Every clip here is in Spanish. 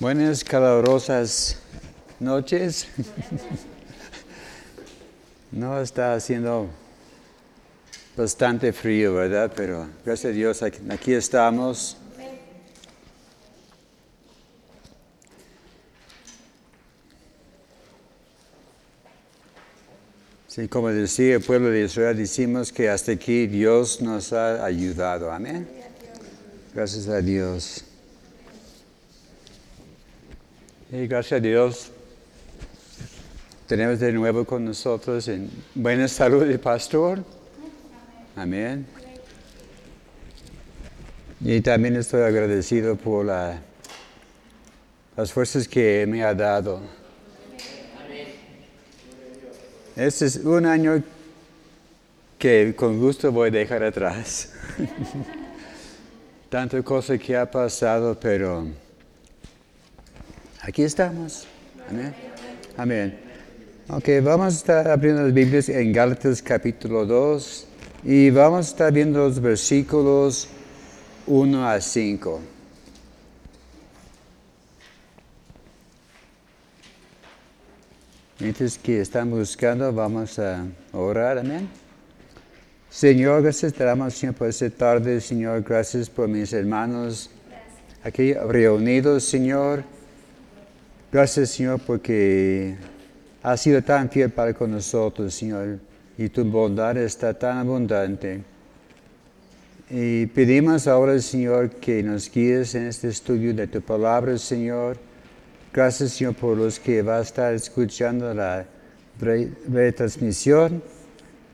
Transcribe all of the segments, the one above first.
Buenas calurosas noches. No está haciendo bastante frío, ¿verdad? Pero gracias a Dios aquí estamos. Sí, como decía el pueblo de Israel, decimos que hasta aquí Dios nos ha ayudado. Amén. Gracias a Dios. Y gracias a Dios tenemos de nuevo con nosotros en buena salud el pastor. Amén. Y también estoy agradecido por las fuerzas que me ha dado. Este es un año que con gusto voy a dejar atrás. Tanta cosa que ha pasado, pero Aquí estamos. Amén. Amén. Ok, vamos a estar abriendo las Biblias en Gálatas capítulo 2 y vamos a estar viendo los versículos 1 a 5. Mientras que están buscando, vamos a orar. Amén. Señor, gracias te damos, Señor, por esta tarde. Señor, gracias por mis hermanos aquí reunidos, Señor. Gracias, Señor, porque has sido tan fiel para con nosotros, Señor, y tu bondad está tan abundante. Y pedimos ahora, Señor, que nos guíes en este estudio de tu palabra, Señor. Gracias, Señor, por los que va a estar escuchando la retransmisión.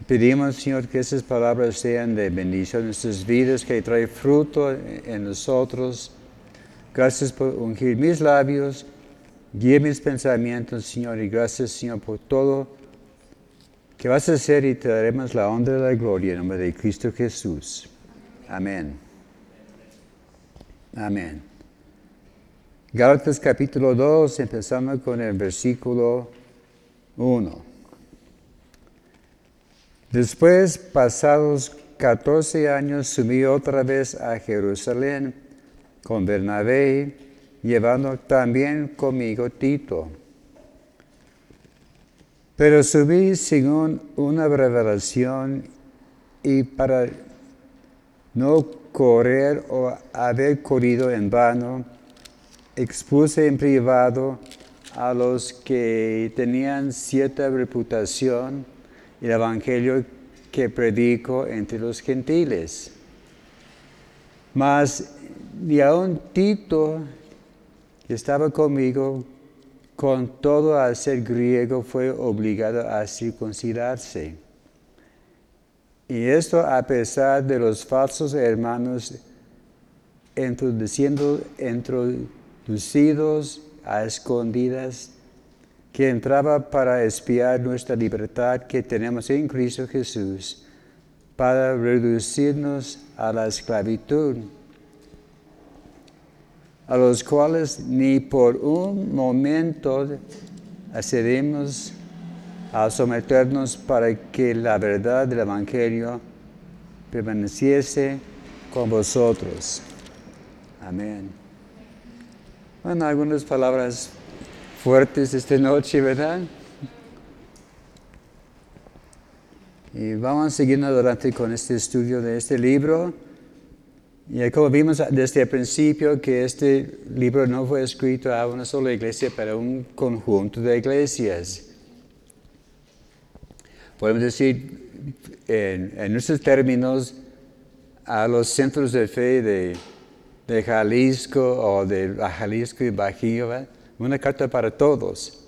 Pedimos, Señor, que esas palabras sean de bendición en nuestras vidas, que trae fruto en nosotros. Gracias por ungir mis labios Guíe mis pensamientos, Señor, y gracias, Señor, por todo que vas a hacer y te daremos la honra y la gloria en nombre de Cristo Jesús. Amén. Amén. Gálatas capítulo 2, empezando con el versículo 1. Después, pasados 14 años, subí otra vez a Jerusalén con Bernabé llevando también conmigo Tito. Pero subí según una revelación y para no correr o haber corrido en vano, expuse en privado a los que tenían cierta reputación el evangelio que predico entre los gentiles. Mas ni aun Tito, que estaba conmigo, con todo al ser griego, fue obligado a circuncidarse. Y esto a pesar de los falsos hermanos introduciendo, introducidos a escondidas, que entraba para espiar nuestra libertad que tenemos en Cristo Jesús, para reducirnos a la esclavitud a los cuales ni por un momento accedemos a someternos para que la verdad del Evangelio permaneciese con vosotros. Amén. Bueno, algunas palabras fuertes esta noche, ¿verdad? Y vamos siguiendo adelante con este estudio de este libro. Y como vimos desde el principio que este libro no fue escrito a una sola iglesia, pero a un conjunto de iglesias. Podemos decir, en, nuestros términos, a los centros de fe de, de Jalisco o de Jalisco y Bajío, una carta para todos.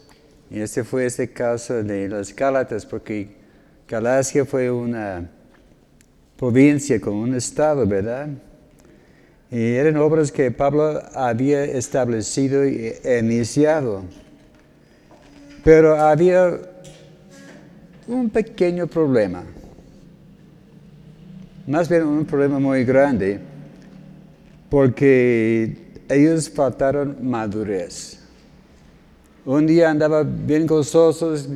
Y este fue este caso de las Gálatas, porque Galacia fue una provincia con un estado, ¿verdad? Y eran obras que Pablo había establecido y iniciado. Pero había un pequeño problema. Más bien un problema muy grande, porque ellos faltaron madurez. Un día andaba bien gozosos,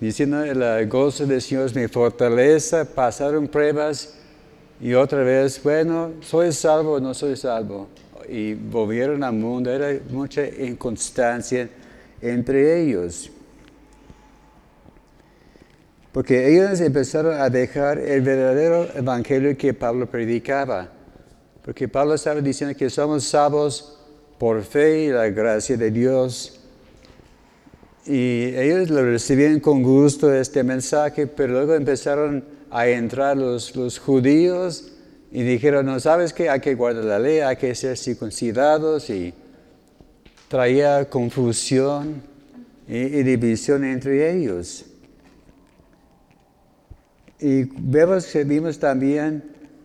diciendo, el gozo del Señor es mi fortaleza, pasaron pruebas y otra vez, bueno, ¿soy salvo o no soy salvo? y volvieron al mundo. Era mucha inconstancia entre ellos. Porque ellos empezaron a dejar el verdadero evangelio que Pablo predicaba. Porque Pablo estaba diciendo que somos salvos por fe y la gracia de Dios. Y ellos lo recibían con gusto este mensaje, pero luego empezaron a entrar los, los judíos y dijeron, no, ¿sabes qué? Hay que guardar la ley, hay que ser circuncidados y traía confusión y, división entre ellos. Y vemos, vimos también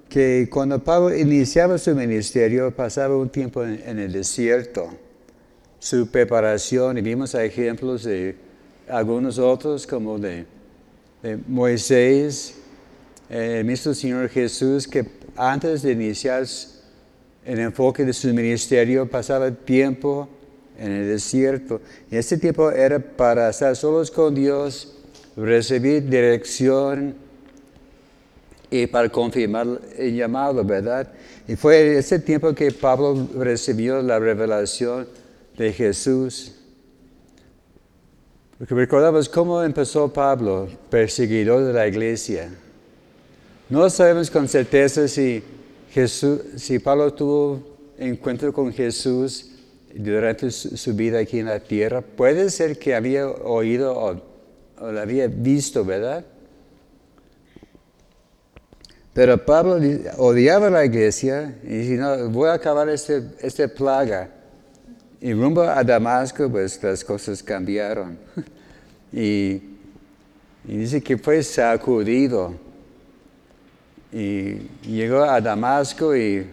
que cuando Pablo iniciaba su ministerio pasaba un tiempo en, el desierto, su preparación, y vimos ejemplos de algunos otros como de, Moisés, el mismo Señor Jesús, que antes de iniciar el enfoque de su ministerio pasaba tiempo en el desierto. Y este tiempo era para estar solos con Dios, recibir dirección, y para confirmar el llamado, ¿verdad? Y fue ese tiempo que Pablo recibió la revelación de Jesús. Porque recordamos cómo empezó Pablo, perseguidor de la iglesia. No sabemos con certeza si, Pablo tuvo encuentro con Jesús durante su, vida aquí en la tierra. Puede ser que había oído o, o lo había visto, ¿verdad? Pero Pablo odiaba la iglesia y dice, no, voy a acabar este, este plaga. Y rumbo a Damasco, pues las cosas cambiaron. y, dice que fue sacudido. Y llegó a Damasco y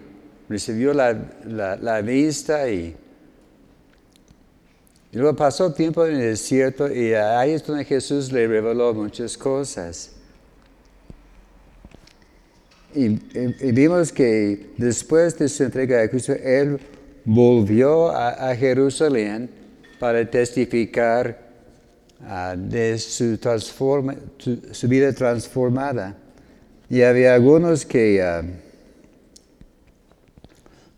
recibió la, la, vista y, luego pasó tiempo en el desierto y ahí es donde Jesús le reveló muchas cosas. Y, vimos que después de su entrega a Cristo, Él volvió a, Jerusalén para testificar ah, de su, su, vida transformada. Y había algunos que ah,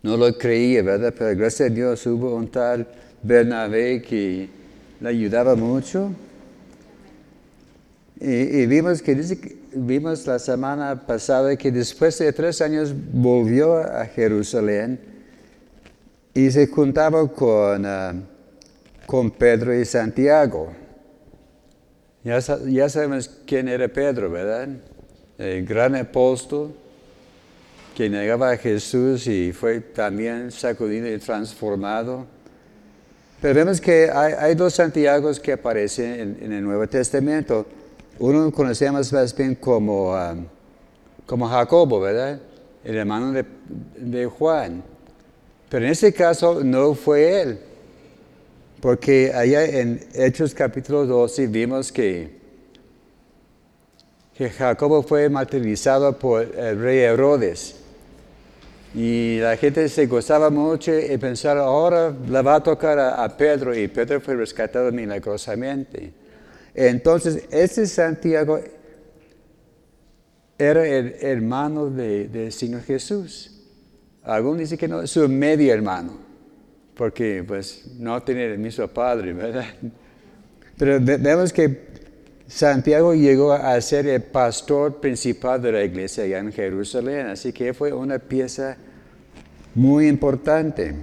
no lo creían, ¿verdad? Pero gracias a Dios hubo un tal Bernabé que le ayudaba mucho. Y, vimos que vimos la semana pasada que después de tres años volvió a Jerusalén y se juntaba con, ah, con Pedro y Santiago. Ya, ya, sabemos quién era Pedro, ¿verdad? El gran apóstol que negaba a Jesús y fue también sacudido y transformado. Pero vemos que hay, dos Santiagos que aparecen en el Nuevo Testamento. Uno conocemos más bien como, um, como Jacobo, ¿verdad? El hermano de, Juan. Pero en este caso no fue él. Porque allá en Hechos capítulo 12 vimos que, que Jacobo fue martirizado por el rey Herodes. Y la gente se gozaba mucho y pensaba, ahora la va a tocar a, Pedro. Y Pedro fue rescatado milagrosamente. Entonces, ese Santiago era el hermano del Señor Jesús. Algunos dicen que no, su medio hermano, porque pues no tiene el mismo padre, ¿verdad? Pero vemos que Santiago llegó a ser el pastor principal de la iglesia allá en Jerusalén, así que fue una pieza muy importante.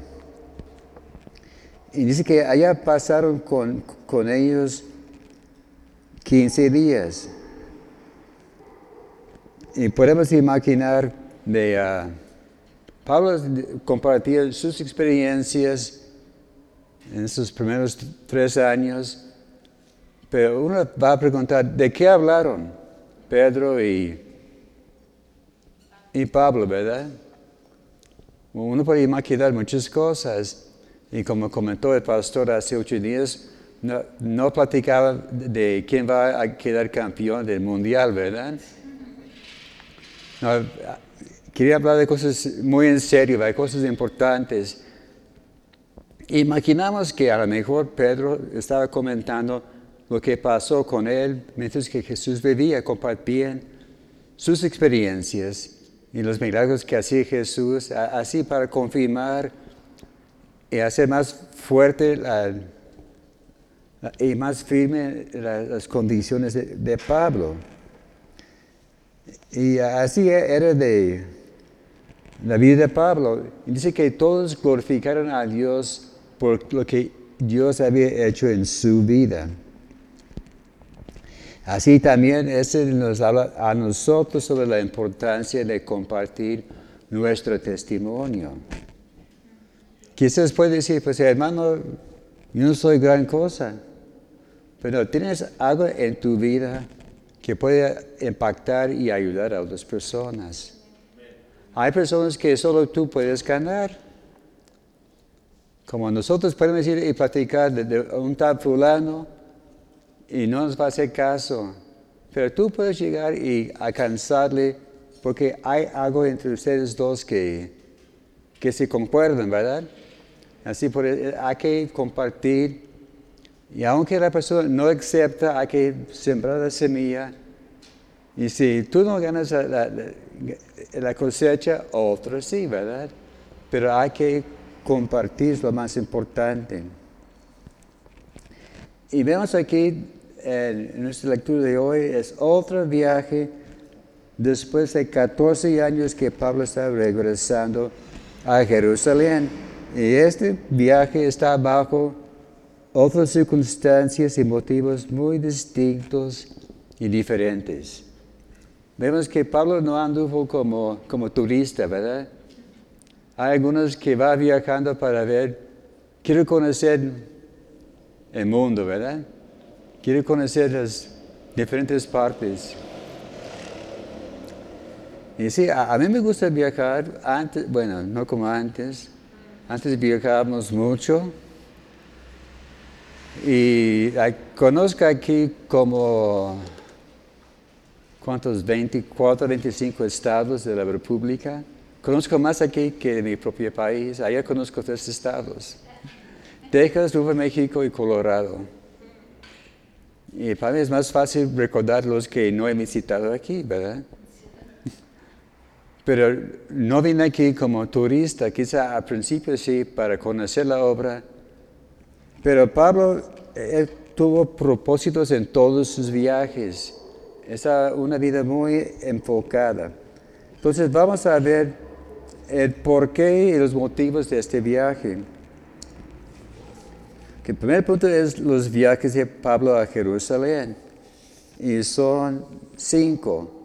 Y dice que allá pasaron con, con ellos 15 días. Y podemos imaginar de uh, Pablo compartía sus experiencias en sus primeros tres años, pero uno va a preguntar, ¿de qué hablaron Pedro y, y Pablo, verdad? Uno puede imaginar muchas cosas, y como comentó el pastor hace ocho días, no, no platicaba de quién va a quedar campeón del mundial, ¿verdad? quería hablar de cosas muy en serio, de cosas importantes. Imaginamos que a lo mejor Pedro estaba comentando lo que pasó con él mientras que Jesús vivía, compartían sus experiencias y los milagros que hacía Jesús, así para confirmar y hacer más fuerte y más firme las condiciones de, Pablo. Y así era de la vida de Pablo. Dice que todos glorificaron a Dios por lo que Dios había hecho en su vida. Así también ese nos habla a nosotros sobre la importancia de compartir nuestro testimonio. Quizás puede decir, pues hermano, yo no soy gran cosa, pero tienes algo en tu vida que puede impactar y ayudar a otras personas. Hay personas que solo tú puedes ganar. Como nosotros podemos ir y platicar de, un tal fulano y no nos va a hacer caso, pero tú puedes llegar y alcanzarle porque hay algo entre ustedes dos que, que se concuerdan, ¿verdad? Así por, hay que compartir. Y aunque la persona no acepta, hay que sembrar la semilla. Y si tú no ganas la, la, cosecha, otro sí, ¿verdad? Pero hay que compartir lo más importante. Y vemos aquí en nuestra lectura de hoy, es otro viaje después de 14 años que Pablo está regresando a Jerusalén. Y este viaje está bajo otras circunstancias y motivos muy distintos y diferentes. Vemos que Pablo no anduvo como, como turista, ¿verdad? Hay algunos que va viajando para ver, quiero conocer el mundo, ¿verdad? Quiero conocer las diferentes partes. Y sí, a, mí me gusta viajar antes, bueno, no como antes. Antes viajábamos mucho. Y conozco aquí como, ¿cuántos? 24, 25 estados de la República. Conozco más aquí que mi propio país. Allá conozco tres estados. Texas, Nuevo México y Colorado. Y para mí es más fácil recordar los que no he visitado aquí, ¿verdad? Pero no vine aquí como turista, quizá al principio sí, para conocer la obra. Pero Pablo tuvo propósitos en todos sus viajes. Es una vida muy enfocada. Entonces vamos a ver el porqué y los motivos de este viaje. El primer punto es los viajes de Pablo a Jerusalén. Y son cinco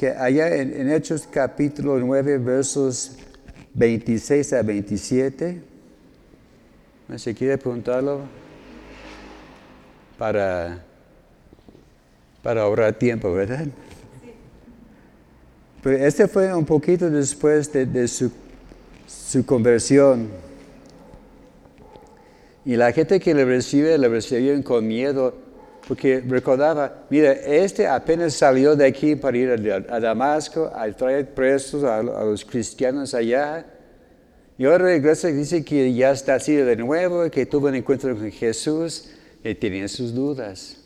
que allá en, Hechos capítulo 9, versos 26 a 27, si quiere preguntarlo para, para ahorrar tiempo, ¿verdad? Pero este fue un poquito después de, su, su, conversión. Y la gente que le recibe, le recibió con miedo porque recordaba, mira, este apenas salió de aquí para ir a, Damasco a traer presos a, los cristianos allá. Y ahora regresa y dice que ya está así de nuevo, que tuvo un encuentro con Jesús y tenía sus dudas.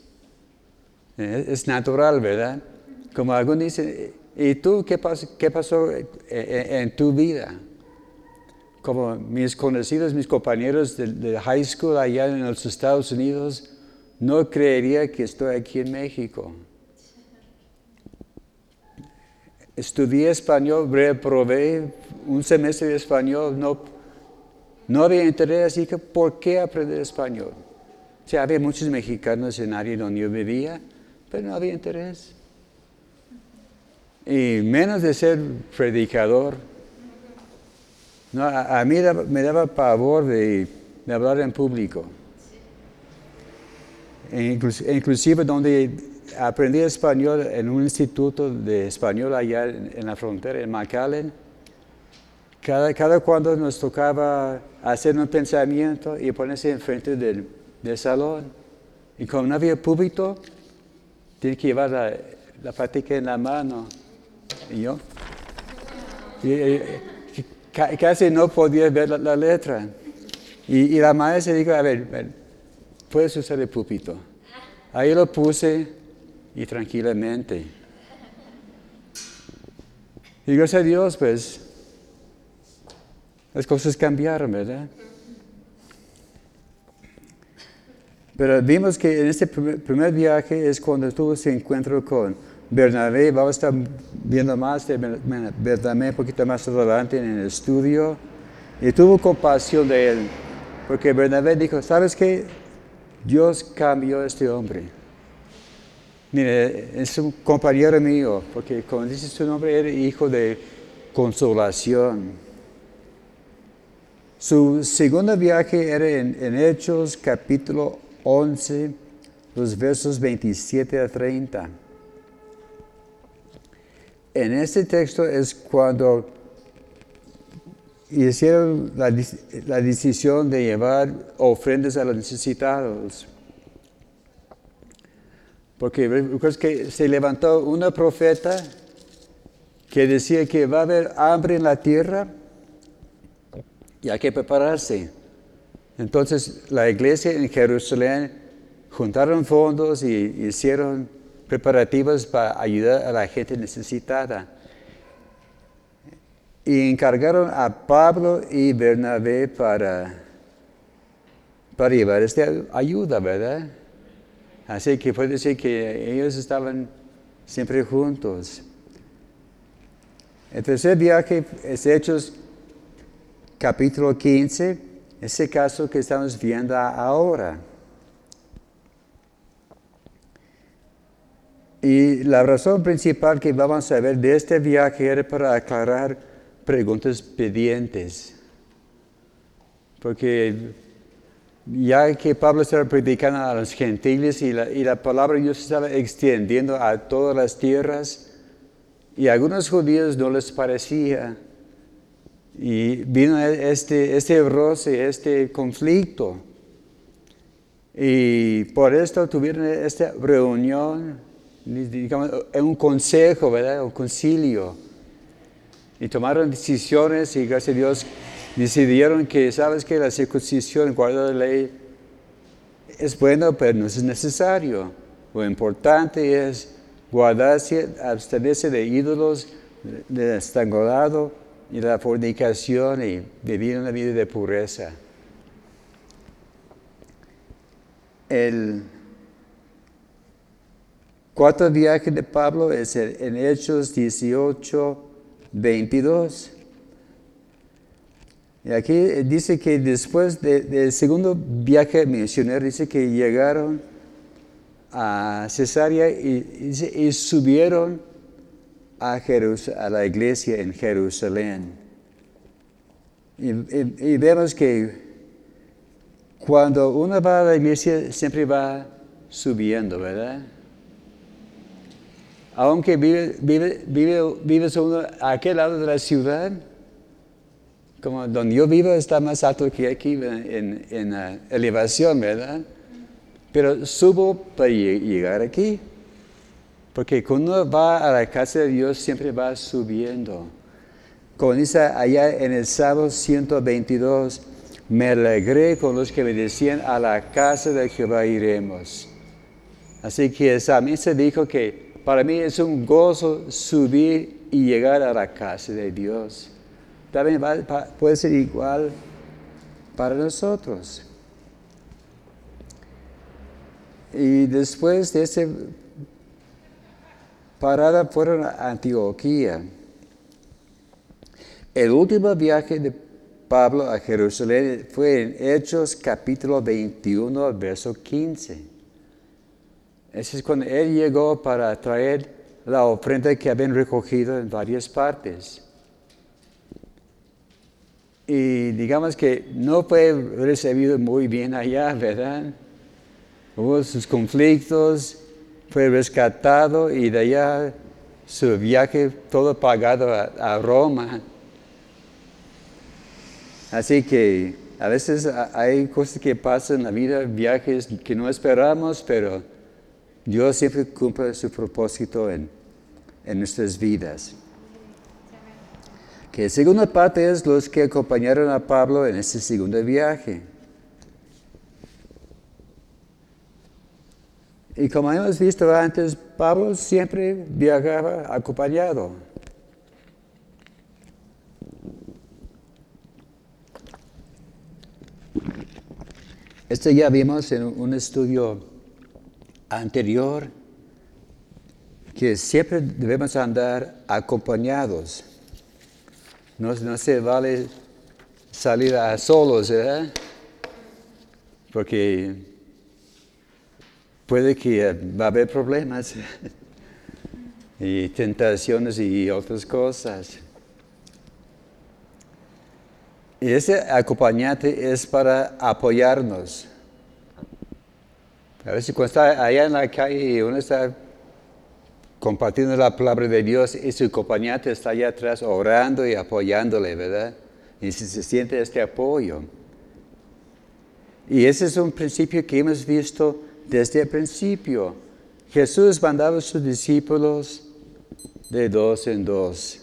Eh, es natural, ¿verdad? Como algunos dicen, ¿y tú qué, qué pasó en, tu vida? Como mis conocidos, mis compañeros de, high school allá en los Estados Unidos, no creería que estoy aquí en México. Estudié español, reprobé un semestre de español, no, no había interés, así que ¿por qué aprender español? O sea, había muchos mexicanos en área donde yo vivía, pero no había interés. Y menos de ser predicador. No, a, mí me daba pavor de hablar en público. E inclusive donde aprendí español en un instituto de español allá en, la frontera, en McAllen, cada, cada cuando nos tocaba hacer un pensamiento y ponerse enfrente del, del salón, y como no había público, tiene que llevar la, la en la mano. Y yo, casi no podía ver la, letra. Y, la madre se dijo, a ver, puedes usar el púlpito. Ahí lo puse y tranquilamente. Y gracias a Dios, pues, las cosas cambiaron, ¿verdad? Pero vimos que en este primer viaje es cuando tuvo ese encuentro con, Bernabé. Vamos a estar viendo más de Bernabé un poquito más adelante en el estudio. Y tuvo compasión de él, porque Bernabé dijo, ¿sabes qué? Dios cambió a este hombre. Mire, es un compañero mío, porque como dice su nombre, era hijo de consolación. Su segundo viaje era en, en Hechos capítulo 11, los versos 27 a 30. En este texto es cuando hicieron la, decisión de llevar ofrendas a los necesitados. Porque que se levantó una profeta que decía que va a haber hambre en la tierra y hay que prepararse. Entonces la iglesia en Jerusalén juntaron fondos y hicieron preparativos para ayudar a la gente necesitada. Y encargaron a Pablo y Bernabé para, para llevar esta ayuda, ¿verdad? Así que puede decir que ellos estaban siempre juntos. El tercer viaje es Hechos capítulo 15, ese caso que estamos viendo ahora. Y la razón principal que vamos a ver de este viaje era para aclarar preguntas pendientes. Porque ya que Pablo estaba predicando a los gentiles y la, palabra de Dios estaba extendiendo a todas las tierras, y a algunos judíos no les parecía. Y vino este, este roce, este conflicto. Y por esto tuvieron esta reunión, digamos, un consejo, ¿verdad? Un concilio. Y tomaron decisiones y gracias a Dios decidieron que, sabes que la circuncisión, guardar la ley, es bueno, pero no es necesario. Lo importante es guardarse, abstenerse de ídolos, de estrangulado y de la fornicación y vivir una vida de pureza. El cuarto viaje de Pablo es en Hechos 18, 22. Y aquí dice que después del segundo viaje misionero, dice que llegaron a Cesarea y, subieron a, a, la iglesia en Jerusalén. Y, y, vemos que cuando uno va a la iglesia siempre va subiendo, ¿verdad? Aunque vive, vive, vive, vives a aquel lado de la ciudad, como donde yo vivo está más alto que aquí en, en elevación, ¿verdad? Pero subo para llegar aquí. Porque cuando uno va a la casa de Dios siempre va subiendo. Como dice allá en el Salmo 122, me alegré con los que me decían, a la casa de Jehová iremos. Así que mí se dijo que para mí es un gozo subir y llegar a la casa de Dios también puede ser igual para nosotros. Y después de esa parada fueron a Antioquía. El último viaje de Pablo a Jerusalén fue en Hechos capítulo 21, verso 15. Ese es cuando él llegó para traer la ofrenda que habían recogido en varias partes y digamos que no fue recibido muy bien allá, ¿verdad? Hubo sus conflictos, fue rescatado y de allá su viaje todo pagado a, Roma. Así que a veces hay cosas que pasan en la vida, viajes que no esperamos, pero Dios siempre cumple su propósito en, en nuestras vidas que segunda parte es los que acompañaron a Pablo en ese segundo viaje. Y como hemos visto antes, Pablo siempre viajaba acompañado. Esto ya vimos en un estudio anterior, que siempre debemos andar acompañados. No, no se vale salir a solos. Porque puede que va a haber problemas y tentaciones y otras cosas. Y ese acompañante es para apoyarnos. A veces cuando está allá en la calle y uno está compartiendo la palabra de Dios y su acompañante está allá atrás orando y apoyándole, ¿verdad? Y se, siente este apoyo. Y ese es un principio que hemos visto desde el principio. Jesús mandaba a sus discípulos de dos en dos.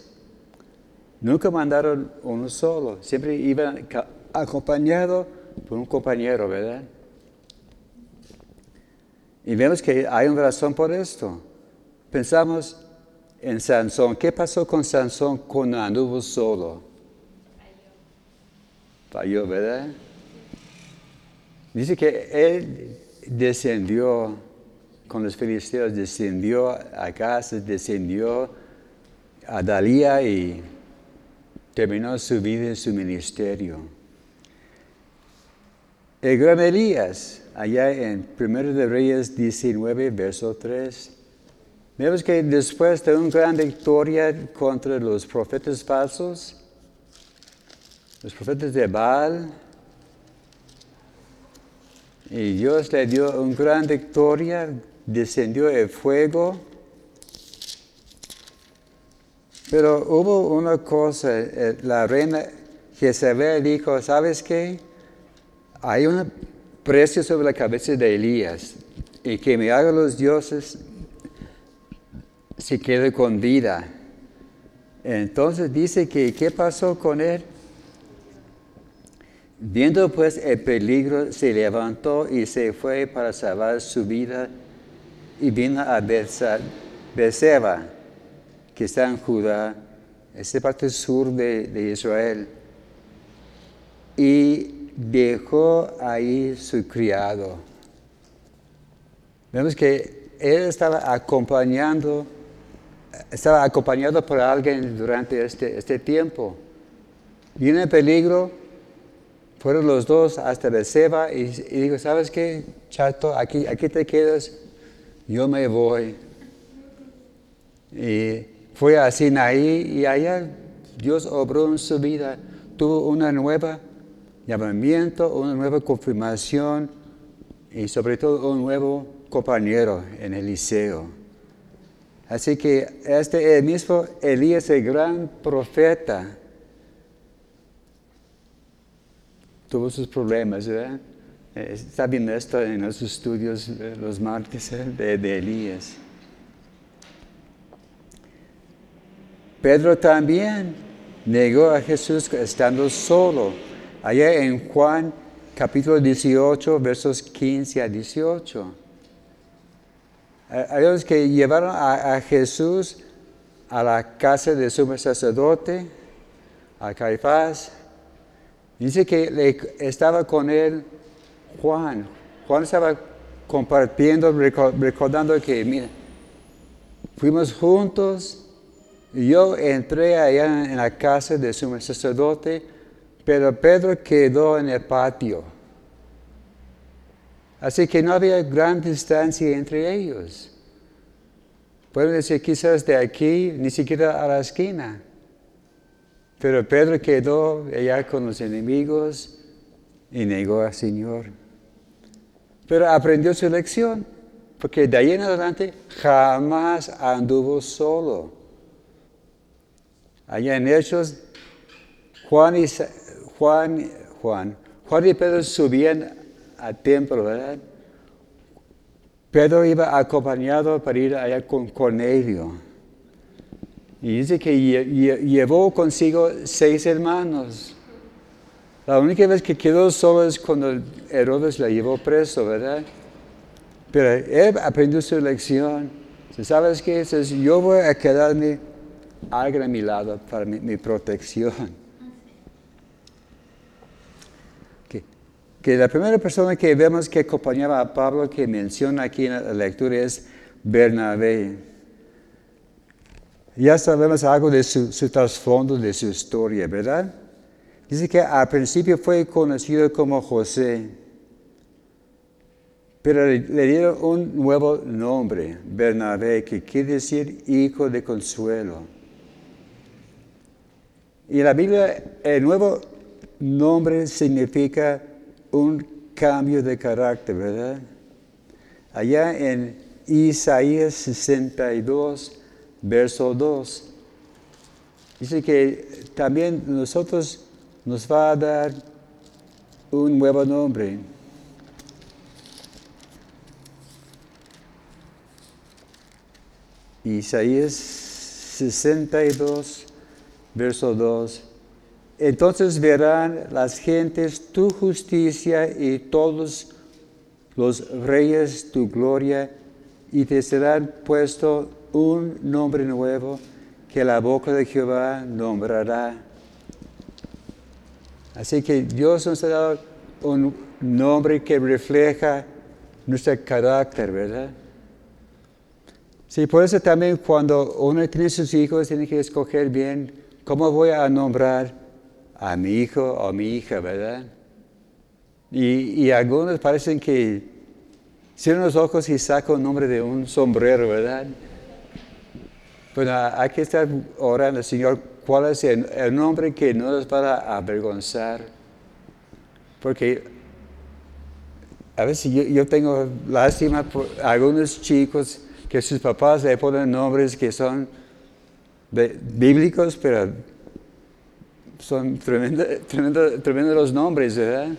Nunca mandaron uno solo, siempre iban acompañados por un compañero, ¿verdad? Y vemos que hay una razón por esto. Pensamos en Sansón. ¿Qué pasó con Sansón cuando anduvo solo? Falló, ¿verdad? Dice que él descendió con los filisteos, descendió a casa, descendió a Dalía y terminó su vida en su ministerio. El gran Elías, allá en 1 de Reyes 19, verso 3, vemos que después de una gran victoria contra los profetas falsos, los profetas de Baal, y Dios le dio una gran victoria, descendió el fuego, Pero hubo una cosa, eh, la reina Jezebel dijo, ¿sabes qué? Hay un precio sobre la cabeza de Elías y que me hagan los dioses se quede con vida. Entonces dice que, ¿qué pasó con él? Viendo pues el peligro, se levantó y se fue para salvar su vida y vino a Berseba que está en Judá, esta parte sur de, Israel, y dejó ahí su criado. Vemos que él estaba acompañando, estaba acompañado por alguien durante este, este tiempo. Viene el peligro, fueron los dos hasta Berseba y, y dijo, ¿sabes qué, chato? Aquí, aquí te quedas, yo me voy. Y fue a Sinaí y allá Dios obró en su vida, tuvo una nueva llamamiento, una nueva confirmación y sobre todo un nuevo compañero en el liceo. Así que este mismo Elías, el gran profeta, tuvo sus problemas, ¿verdad? Eh, está bien esto en los estudios los martes ¿eh? de Elías. Pedro también negó a Jesús estando solo. Allá en Juan capítulo 18, versos 15 a 18. Hay los que llevaron a, Jesús a la casa de su sacerdote, a Caifás. Dice que estaba con él Juan. Juan estaba compartiendo, recordando que, mira, fuimos juntos yo entré allá en la casa de su sacerdote, pero Pedro quedó en el patio. Así que no había gran distancia entre ellos. Pueden decir quizás de aquí, ni siquiera a la esquina. Pero Pedro quedó allá con los enemigos y negó al Señor. Pero aprendió su lección, porque de ahí en adelante jamás anduvo solo. Allá en Hechos, Juan y, Juan, Juan, Juan y Pedro subían al templo, ¿verdad? Pedro iba acompañado para ir allá con Cornelio. Y dice que llevó consigo seis hermanos. La única vez que quedó solo es cuando Herodes la llevó preso, ¿verdad? Pero él aprendió su lección. ¿Sabes qué? Dice, yo voy a quedarme alguien a mi lado para mi, protección. Que la primera persona que vemos que acompañaba a Pablo que menciona aquí en la lectura es Bernabé. Ya sabemos algo de su, su trasfondo, de su historia, ¿verdad? Dice que al principio fue conocido como José, pero le dieron un nuevo nombre, Bernabé, que quiere decir hijo de consuelo. Y en la Biblia el nuevo nombre significa un cambio de carácter, ¿verdad? Allá en Isaías 62, verso 2, dice que también nosotros nos va a dar un nuevo nombre. Isaías 62, verso 2. Entonces verán las gentes tu justicia y todos los reyes tu gloria, y te serán puesto un nombre nuevo que la boca de Jehová nombrará. Así que Dios nos ha dado un nombre que refleja nuestro carácter, ¿verdad? Sí, por eso también cuando uno tiene sus hijos tiene que escoger bien cómo voy a nombrar a mi hijo o a mi hija, ¿verdad? Y, algunos parecen que cierran los ojos y sacan el nombre de un sombrero, ¿verdad? Bueno, hay que estar orando, Señor, cuál es el, nombre que no nos va a avergonzar. Porque a veces yo, yo, tengo lástima por algunos chicos que sus papás le ponen nombres que son bíblicos, pero son tremendos los nombres, ¿verdad?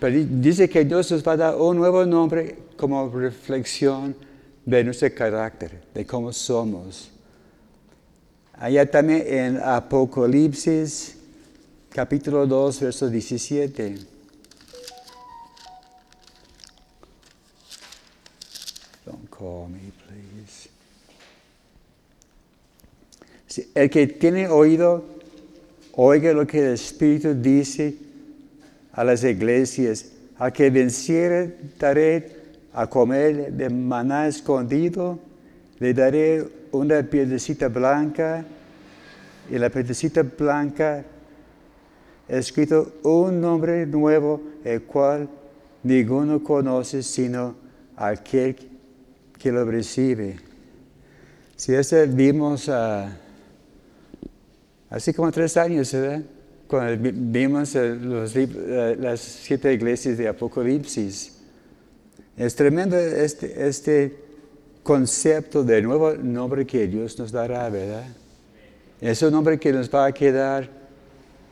Pero dice que Dios nos va a dar un nuevo nombre como reflexión de nuestro carácter, de cómo somos. Allá también en Apocalipsis, capítulo 2, verso 17. Don't call me, please. El que tiene oído, Oiga lo que el Espíritu dice a las iglesias. Al que venciere daré a comer de maná escondido, le daré una piedrecita blanca y la piedrecita blanca escrito un nombre nuevo, el cual ninguno conoce sino aquel que lo recibe. Si ese vimos a Así como tres años, ¿verdad? Cuando vimos las siete iglesias de Apocalipsis. Es tremendo este, este concepto de nuevo nombre que Dios nos dará, ¿verdad? Es un nombre que nos va a quedar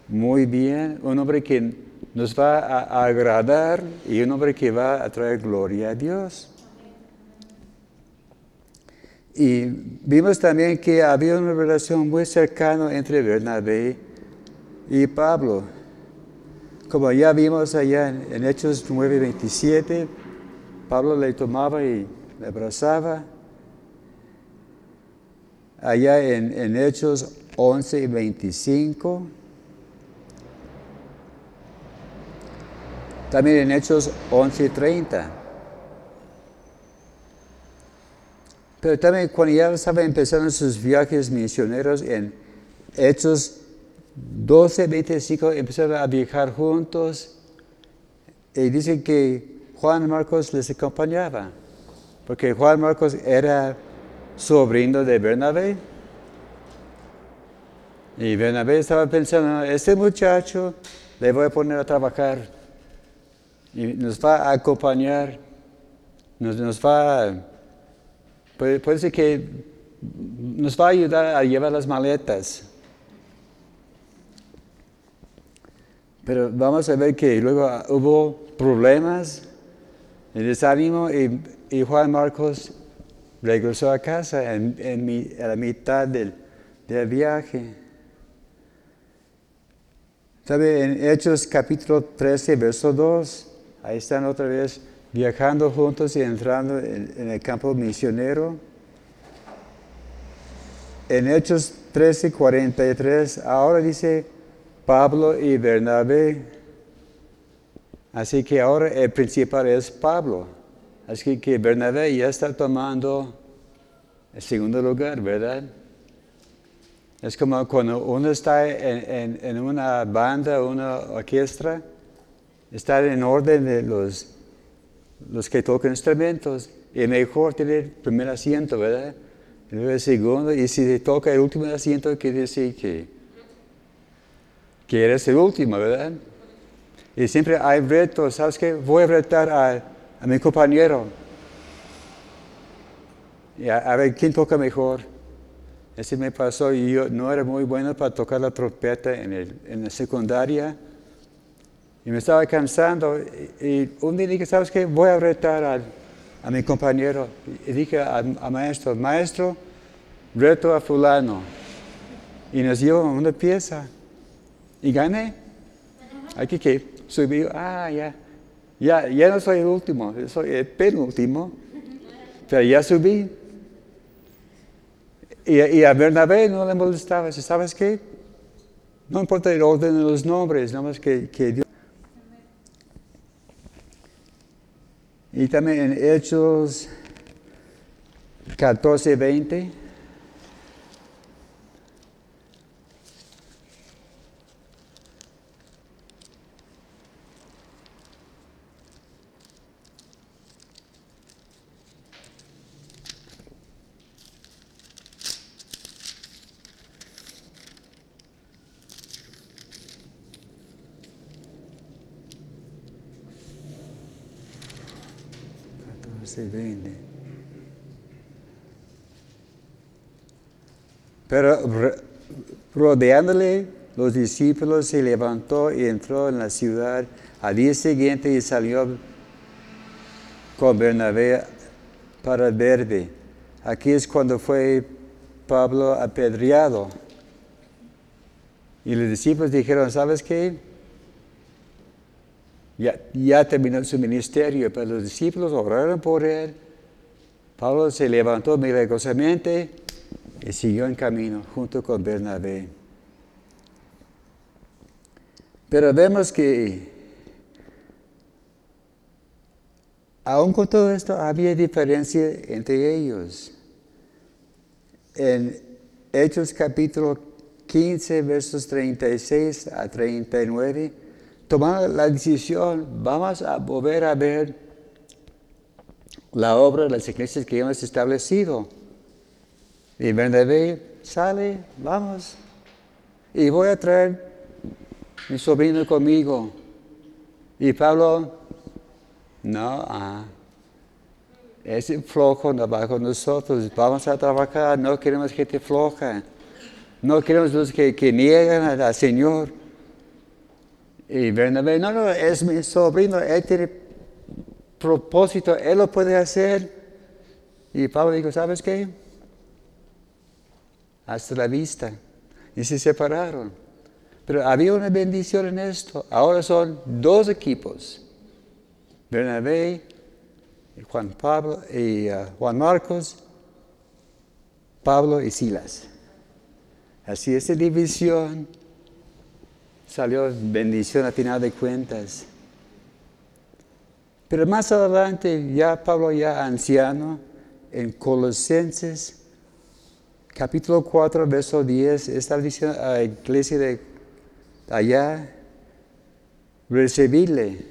muy bien, un nombre que nos va a agradar y un nombre que va a traer gloria a Dios. Y vimos también que había una relación muy cercana entre Bernabé y Pablo. Como ya vimos allá en, Hechos 9:27, Pablo le tomaba y le abrazaba. Allá en, en Hechos 11:25. También en Hechos 11:30. Pero también cuando ya estaba empezando sus viajes misioneros en Hechos 12, 25, empezaron a viajar juntos y dicen que Juan Marcos les acompañaba, porque Juan Marcos era sobrino de Bernabé. Y Bernabé estaba pensando, este muchacho le voy a poner a trabajar y nos va a acompañar, nos, nos va a Puede, ser que nos va a ayudar a llevar las maletas. Pero vamos a ver que luego hubo problemas, el desánimo y, Juan Marcos regresó a casa en, a la mitad del, del viaje. ¿Sabe? En Hechos capítulo 13, verso 2, ahí están otra vez viajando juntos y entrando en, el campo misionero. En Hechos 13, 43, ahora dice Pablo y Bernabé. Así que ahora el principal es Pablo. Así que Bernabé ya está tomando el segundo lugar, ¿verdad? Es como cuando uno está en, una banda, una orquesta, está en orden de los, los que tocan instrumentos. Y mejor tener el primer asiento, ¿verdad? Luego el segundo. Y si te toca el último asiento, quiere decir que, que eres el último, ¿verdad? Y siempre hay retos, ¿sabes qué? Voy a retar a, mi compañero. Y a, ver quién toca mejor. Ese me pasó y yo no era muy bueno para tocar la trompeta en, el, en la secundaria. Y me estaba cansando. Y, un día dije, ¿sabes qué? Voy a retar a, a mi compañero. Y dije al maestro, maestro, reto a fulano. Y nos dio una pieza. Y gané. Aquí que subió, ah, ya, ya, ya no soy el último, soy el penúltimo, pero ya subí. Y, a Bernabé no le molestaba, ¿sabes qué? No importa el orden de los nombres, nada más que, que Dios. Y también en Hechos 14, 20. 20. Pero rodeándole, los discípulos se levantó y entró en la ciudad al día siguiente y salió con Bernabé para Verde. Aquí es cuando fue Pablo apedreado. Y los discípulos dijeron, ¿sabes qué? ya, terminó su ministerio, pero los discípulos oraron por él. Pablo se levantó milagrosamente y siguió en camino junto con Bernabé. Pero vemos que aún con todo esto había diferencia entre ellos. En Hechos capítulo 15, versos 36 a 39, tomaron la decisión, vamos a volver a ver la obra de las iglesias que hemos establecido. Y Bernabé sale, vamos. Y voy a traer mi sobrino conmigo. Y Pablo, no, ah, ese flojo no va con nosotros. Vamos a trabajar, no queremos gente floja. No queremos los que, que niegan al Señor. Y Bernabé, no, no, es mi sobrino, él tiene propósito, él lo puede hacer. Y Pablo dijo, ¿sabes qué? Hasta la vista. Y se separaron. Pero había una bendición en esto. Ahora son dos equipos. Bernabé, y Juan Pablo y uh, Juan Marcos, Pablo y Silas. Así esa división salió bendición a final de cuentas. Pero más adelante, ya Pablo, ya anciano, en Colosenses, capítulo 4, verso 10, está diciendo a la iglesia de allá, recibirle,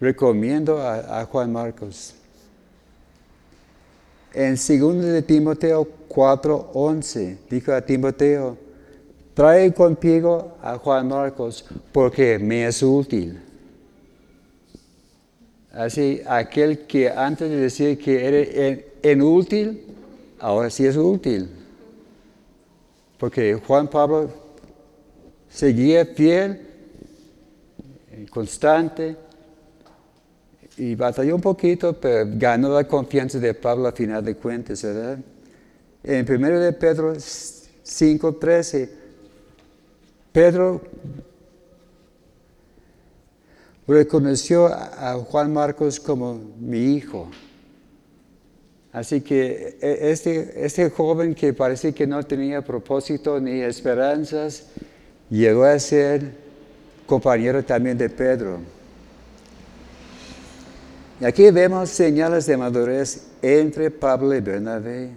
recomiendo a, Juan Marcos. En 2 de Timoteo 4, 11, dijo a Timoteo, Trae contigo a Juan Marcos porque me es útil. Así, aquel que antes de decir que era inútil, ahora sí es útil. Porque Juan Pablo seguía fiel, constante, y batalló un poquito, pero ganó la confianza de Pablo a final de cuentas, ¿verdad? En 1 de Pedro 5.13 Pedro reconoció a Juan Marcos como mi hijo. Así que e, este, este joven que parece que no tenía propósito ni esperanzas, llegó a ser compañero también de Pedro. Y aquí vemos señales de madurez entre Pablo y Bernabé.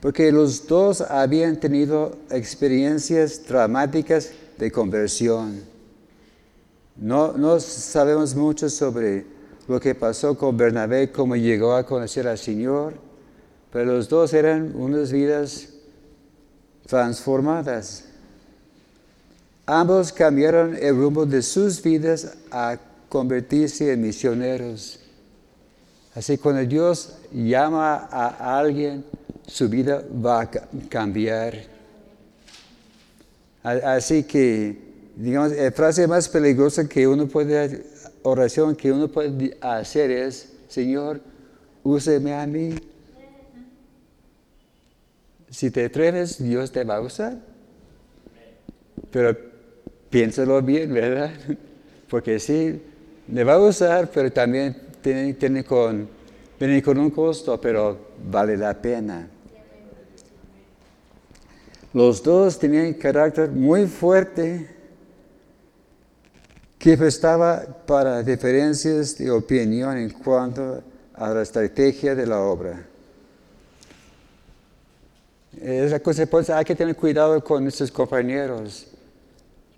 Porque los dos habían tenido experiencias dramáticas de conversión. No, no sabemos mucho sobre lo que pasó con Bernabé, cómo llegó a conocer al Señor, pero los dos eran unas vidas transformadas. Ambos cambiaron el rumbo de sus vidas a convertirse en misioneros. Así cuando Dios llama a alguien, su vida va a cambiar. Así que, digamos, la frase más peligrosa que uno puede, oración que uno puede hacer es, Señor, úseme a mí. Si te atreves, Dios te va a usar. Pero piénsalo bien, ¿verdad? Porque sí, le va a usar, pero también tiene, con, con un costo, pero vale la pena. Los dos tenían carácter muy fuerte que estaba para diferencias de opinión en cuanto a la estrategia de la obra. Esa cosa, pues, hay que tener cuidado con nuestros compañeros.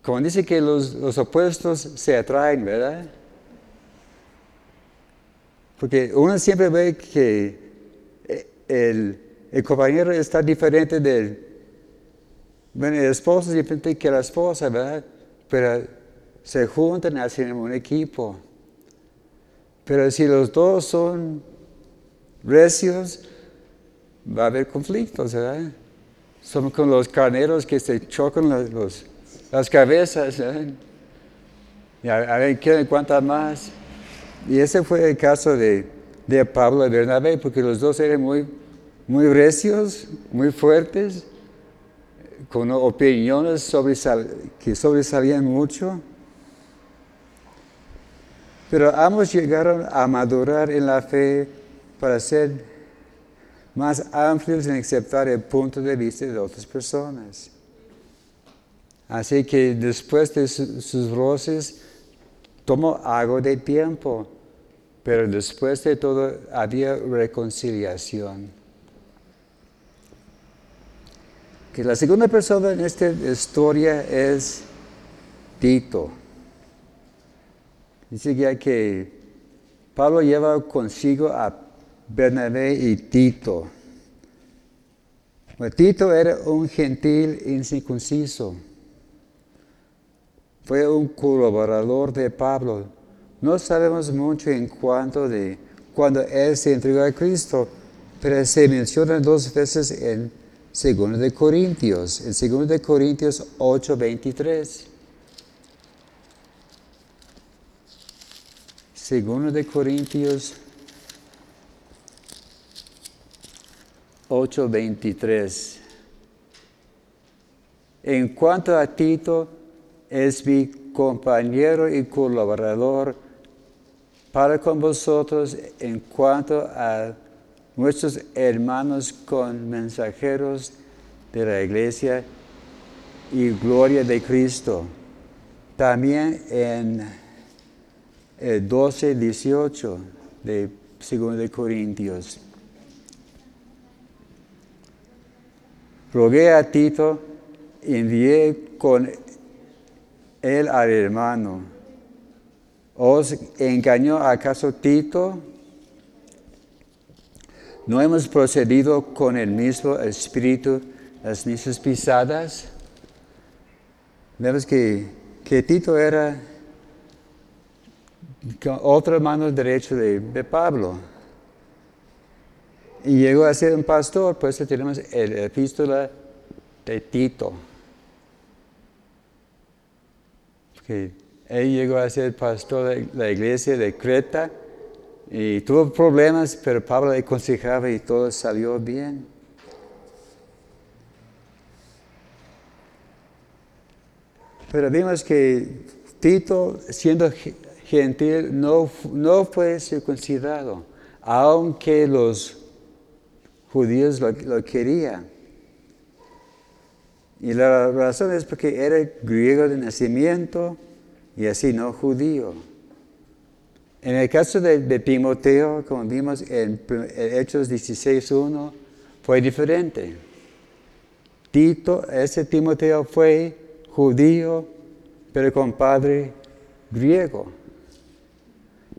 Como dice que los, los opuestos se atraen, ¿verdad? Porque uno siempre ve que eh, el, el compañero está diferente del... Bueno, el esposo es diferente que la esposa, ¿verdad? Pero se juntan, hacen un equipo. Pero si los dos son recios, va a haber conflictos, ¿verdad? Somos como los carneros que se chocan los, las cabezas, ¿verdad? Y a, ver quién cuánta más. Y ese fue el caso de, de Pablo y Bernabé, porque los dos eran muy, muy recios, muy fuertes, con opiniones que sobresalían mucho. Pero ambos llegaron a madurar en la fe para ser más amplios en aceptar el punto de vista de otras personas. Así que después de sus roces, tomó algo de tiempo, pero después de todo había reconciliación. Que la segunda persona en esta historia es Tito. Dice ya que Pablo lleva consigo a Bernabé y Tito. Tito era un gentil incircunciso fue un colaborador de Pablo. No sabemos mucho en cuanto de cuando él se entregó a Cristo, pero se menciona dos veces en 2 de Corintios, en 2 de Corintios 8, Segundo de Corintios 8:23. En cuanto a Tito, es mi compañero y colaborador para con vosotros en cuanto a nuestros hermanos con mensajeros de la iglesia y gloria de Cristo. También en el 12, 18 de 2 de Corintios. Rogué a Tito, envié con él al hermano. ¿Os engañó acaso Tito? ¿No hemos procedido con el mismo espíritu las mismas pisadas? Vemos que, que Tito era otro mano derecho de, Pablo. Y llegó a ser un pastor, pues tenemos el epístola de Tito. él llegó a ser pastor de la iglesia de Creta y tuvo problemas, pero Pablo le aconsejaba y todo salió bien. Pero vimos que Tito, siendo gentil, no, no fue circuncidado, aunque los judíos lo, lo querían. Y la razón es porque era griego de nacimiento y así no judío. En el caso de, Timoteo, como vimos en, Hechos 16.1, fue diferente. Tito, ese Timoteo fue judío, pero con padre griego.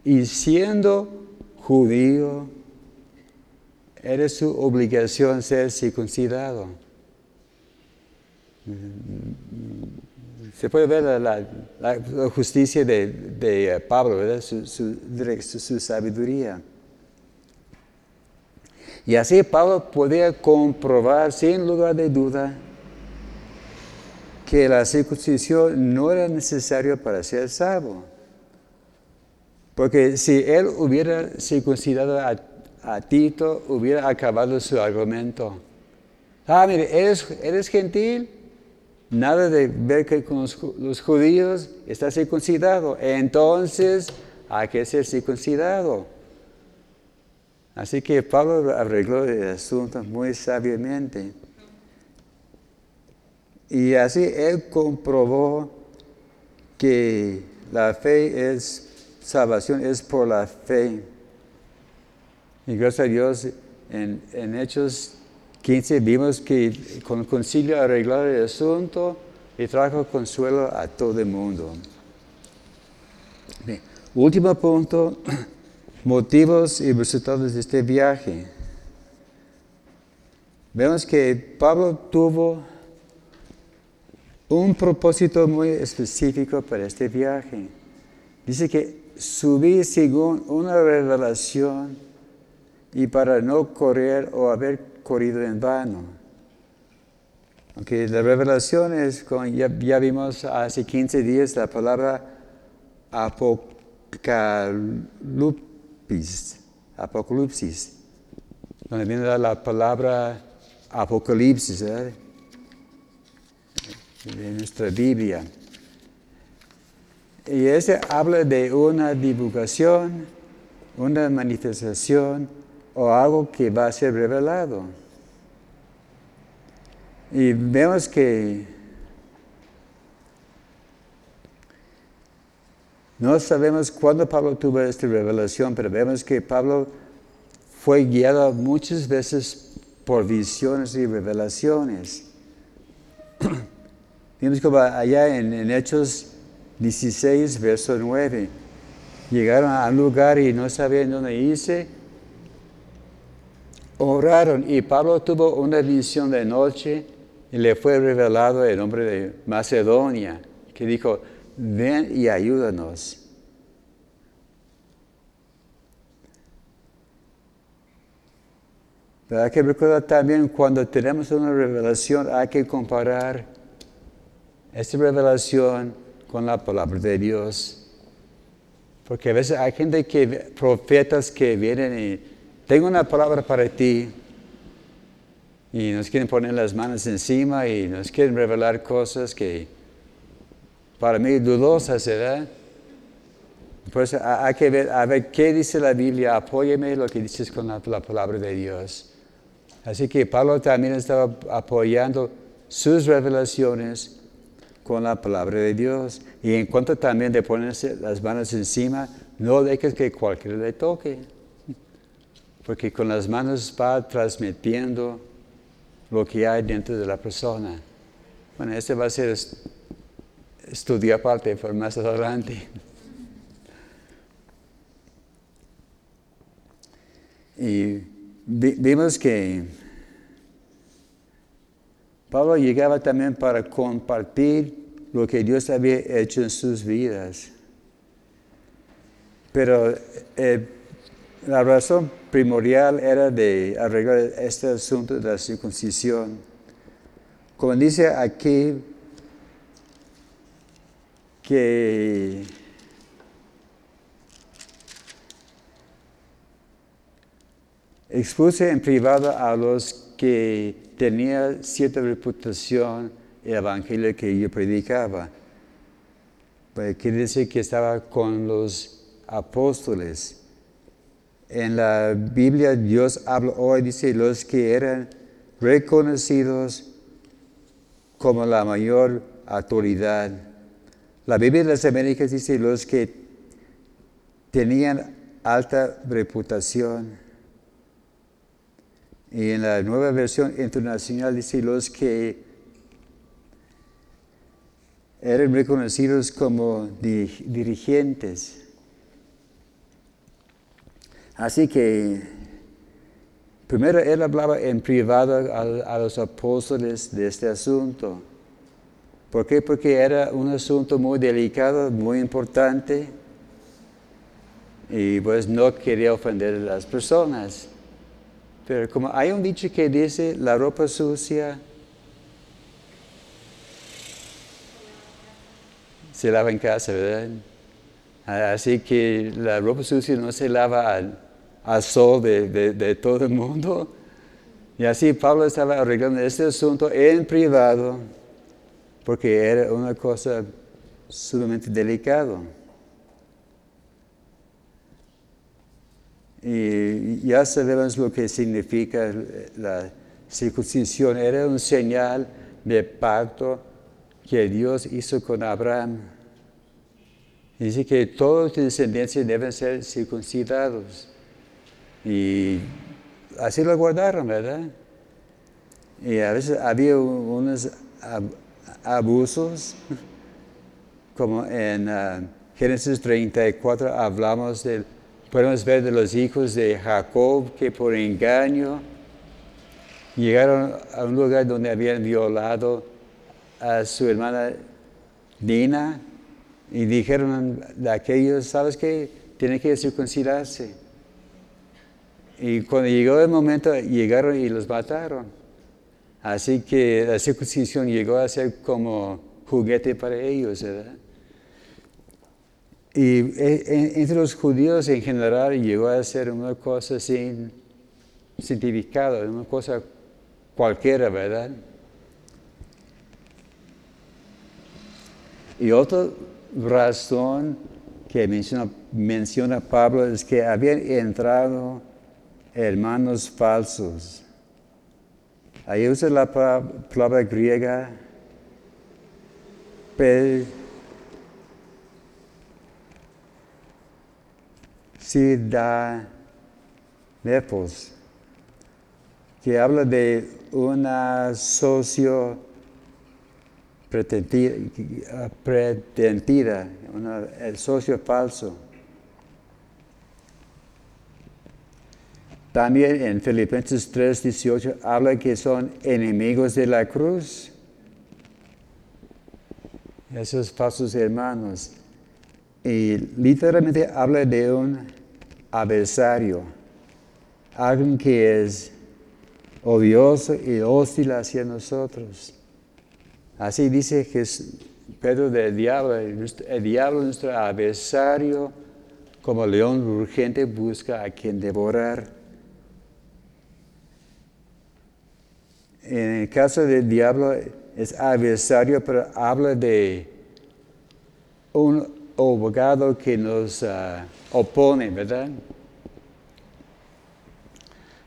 Y siendo judío, era su obligación ser circuncidado. Se puede ver la, justicia de, eh, Pablo, Su, su, sabiduría. Y así Pablo podía comprobar sin lugar de duda que la circuncisión no era necesaria para ser salvo. Porque si él hubiera circuncidado a, Tito, hubiera acabado su argumento. Ah, mire, eres, eres gentil, nada de ver que con los, judíos está circuncidado. Entonces hay que ser circuncidado. Así que Pablo arregló el asunto muy sabiamente. Y así él comprobó que la fe es salvación es por la fe. Y gracias a Dios, en, Hechos 15 vimos que con el concilio arregló el asunto y trajo consuelo a todo el mundo. Último punto, motivos y resultados de este viaje. Vemos que Pablo tuvo un propósito muy específico para este viaje. Dice que subí según una revelación y para no correr o haber corrido en vano. Aunque la revelación es, ya, vimos hace 15 días, la palabra apocalipsis, apocalipsis, donde viene la palabra apocalipsis ¿eh? de nuestra Biblia. Y ese habla de una divulgación, una manifestación o algo que va a ser revelado. Y vemos que no sabemos cuándo Pablo tuvo esta revelación, pero vemos que Pablo fue guiado muchas veces por visiones y revelaciones. Vimos como allá en, en Hechos 16, verso 9. Llegaron al lugar y no sabían dónde irse. Oraron y Pablo tuvo una visión de noche y le fue revelado el nombre de Macedonia, que dijo, ven y ayúdanos. Hay que recordar también cuando tenemos una revelación, hay que comparar esta revelación con la palabra de Dios. Porque a veces hay gente que, profetas que vienen y tengo una palabra para ti y nos quieren poner las manos encima y nos quieren revelar cosas que para mí dudosas, ¿verdad? Pues hay que ver, a ver qué dice la Biblia, apóyeme lo que dices con la, la palabra de Dios. Así que Pablo también estaba apoyando sus revelaciones con la palabra de Dios. Y en cuanto también de ponerse las manos encima, no dejes que cualquiera le toque. Porque con las manos va transmitiendo lo que hay dentro de la persona. Bueno, este va a ser estudio aparte, por más adelante. Y vimos que Pablo llegaba también para compartir lo que Dios había hecho en sus vidas. Pero eh, la razón primordial era de arreglar este asunto de la circuncisión. Como dice aquí, que expuse en privado a los que tenían cierta reputación el evangelio que yo predicaba. Pues quiere decir que estaba con los apóstoles. En la Biblia Dios habla hoy, dice, los que eran reconocidos como la mayor autoridad. La Biblia de las Américas dice los que tenían alta reputación. Y en la nueva versión internacional dice los que eran reconocidos como dirigentes. Así que primero él hablaba en privado a, los apóstoles de este asunto. ¿Por qué? Porque era un asunto muy delicado, muy importante. Y pues no quería ofender a las personas. Pero como hay un dicho que dice, la ropa sucia se lava en casa, ¿verdad? Así que la ropa sucia no se lava al, sol de, todo el mundo. Y así Pablo estaba arreglando este asunto en privado, porque era una cosa sumamente delicada. Y ya sabemos lo que significa la circuncisión. Era un señal de pacto que Dios hizo con Abraham. Dice que todos los descendencia deben ser circuncidados. Y así lo guardaron, ¿verdad? Y a veces había unos abusos, como en uh, Génesis 34 hablamos de, podemos ver de los hijos de Jacob que por engaño llegaron a un lugar donde habían violado a su hermana Dina y dijeron de aquellos, ¿sabes qué? Tiene que circuncidarse. Y cuando llegó el momento, llegaron y los mataron. Así que la circuncisión llegó a ser como juguete para ellos, ¿verdad? Y e, entre los judíos en general llegó a ser una cosa sin significado, una cosa cualquiera, ¿verdad? Y otra razón que menciona, Pablo es que habían entrado hermanos falsos. Ahí usa la palabra griega que habla de una socio pretendida, el socio falso. También en Filipenses 3, 18 habla que son enemigos de la cruz. Esos falsos hermanos. Y literalmente habla de un adversario, alguien que es odioso y hostil hacia nosotros. Así dice Pedro del diablo, el diablo nuestro adversario, como león urgente busca a quien devorar. En el caso del diablo es adversario, pero habla de un abogado que nos ah, opone, ¿verdad?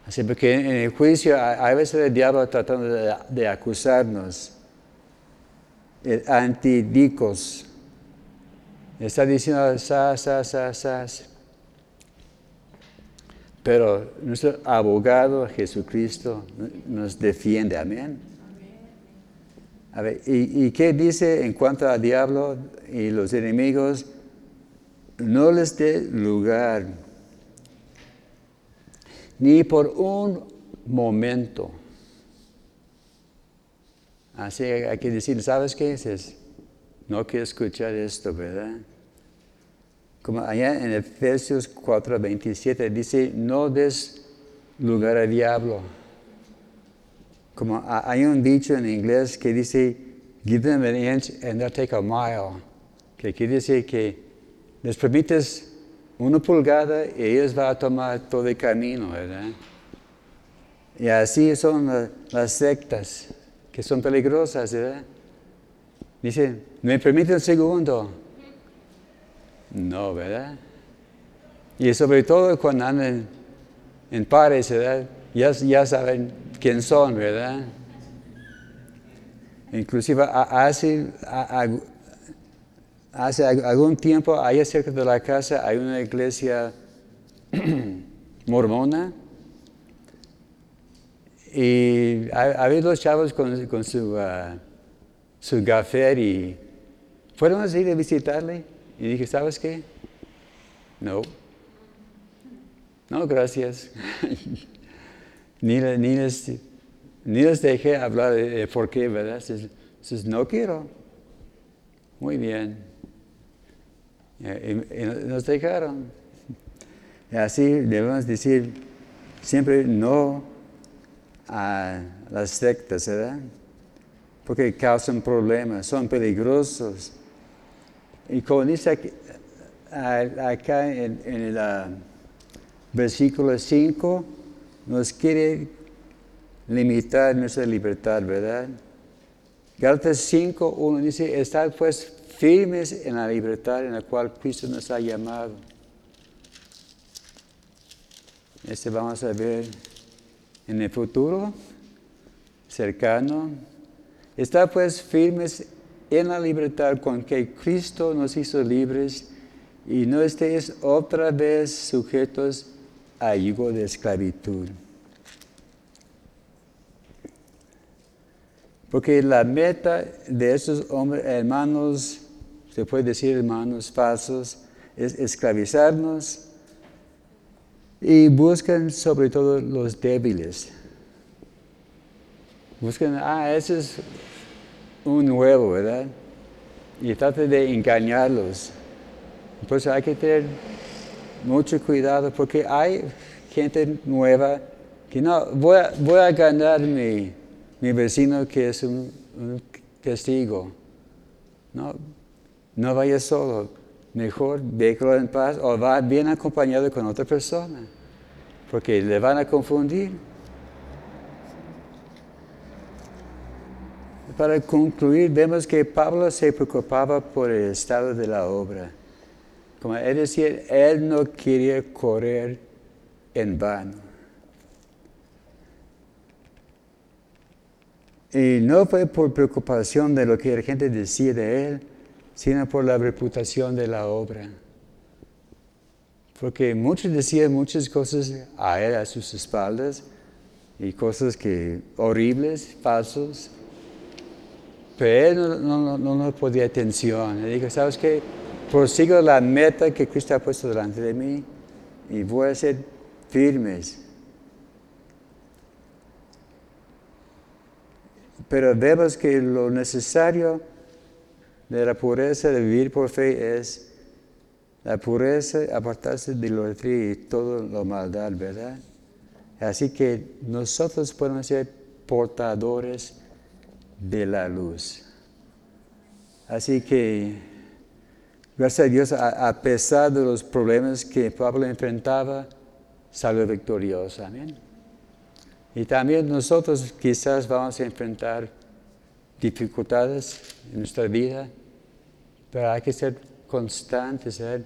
Así porque en el juicio hay veces el diablo tratando de acusarnos el antidicos. Está diciendo sa, sa, sa, sa. Pero nuestro abogado Jesucristo nos defiende, amén. A ver, ¿y, ¿y, qué dice en cuanto al diablo y los enemigos? No les dé lugar, ni por un momento. Así hay que decir, ¿sabes qué? es? no quiero escuchar esto, ¿verdad? Como allá en Efesios 4, 27 dice, no des lugar al diablo. Como hay un dicho en inglés que dice, give them an inch and they'll take a mile. Que quiere decir que les permites una pulgada y ellos van a tomar todo el camino, ¿verdad? Y así son las sectas que son peligrosas, ¿verdad? Dice, ¿me permite un segundo? No, ¿verdad? Y sobre todo cuando andan en pares, ¿verdad? Ya, ya saben quién son, ¿verdad? Inclusive así hace algún tiempo, allá cerca de la casa, hay una iglesia mormona. Y había dos chavos con, su, uh, su y fueron a ir a visitarle. Y dije, ¿sabes qué? No. No, gracias. ni, ni, les, ni, les, dejé hablar de, por qué, ¿verdad? Entonces, no quiero. Muy bien. Y, nos dejaron. Y así debemos decir siempre no a las sectas, ¿verdad? Porque causan problemas, son peligrosos. Y como dice acá en, el ah, versículo 5, nos quiere limitar nuestra libertad, ¿verdad? Gálatas 5, 1 dice, estad pues firmes en la libertad en la cual Cristo nos ha llamado. Este vamos a ver en el futuro cercano. Estad pues firmes en la libertad con que Cristo nos hizo libres y no estéis otra vez sujetos a yugo de esclavitud. Porque la meta de estos hombres, hermanos, se puede decir hermanos falsos, es esclavizarnos y buscan sobre todo los débiles. Buscan, ah, ese es un nuevo, ¿verdad? Y trata de engañarlos. Pues hay que tener mucho cuidado porque hay gente nueva que no, voy a, voy a ganar mi, vecino que es un, testigo. No, no vaya solo, mejor déjalo en paz o va bien acompañado con otra persona, porque le van a confundir. Para concluir, vemos que Pablo se preocupaba por el estado de la obra. Como es decir, él no quería correr en vano. Y no fue por preocupación de lo que la gente decía de él, sino por la reputación de la obra. Porque muchos decían muchas cosas a él, a sus espaldas, y cosas que horribles, falsos, pero él no, no, no, podía atención. Él dijo, ¿sabes qué? Prosigo la meta que Cristo ha puesto delante de mí y voy a ser firmes. Pero vemos que lo necesario de la pureza de vivir por fe es la pureza, apartarse de lo y todo lo maldad, ¿verdad? Así que nosotros podemos ser portadores de la luz. Así que, gracias a Dios, a, pesar de los problemas que Pablo enfrentaba, salió victorioso. Amén. Y también nosotros quizás vamos a enfrentar dificultades en nuestra vida, pero hay que ser constantes, ser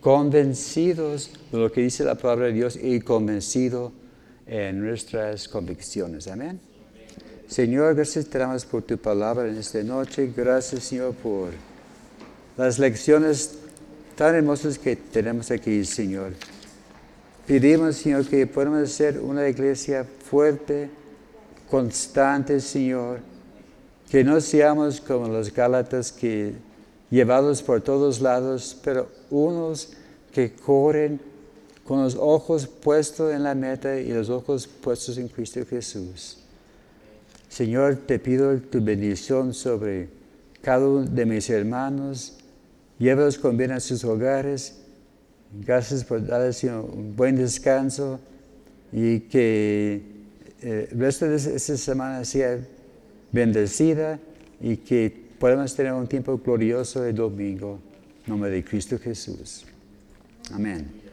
convencidos de lo que dice la palabra de Dios y convencidos en nuestras convicciones. Amén. Señor, gracias te damos por tu palabra en esta noche. Gracias, Señor, por las lecciones tan hermosas que tenemos aquí, Señor. Pedimos, Señor, que podamos ser una iglesia fuerte, constante, Señor. Que no seamos como los Gálatas que llevados por todos lados, pero unos que corren con los ojos puestos en la meta y los ojos puestos en Cristo Jesús. Señor, te pido tu bendición sobre cada uno de mis hermanos. Llévalos con bien a sus hogares. Gracias por darles un buen descanso y que eh, el resto de esta semana sea bendecida y que podamos tener un tiempo glorioso de domingo. En nombre de Cristo Jesús. Amén.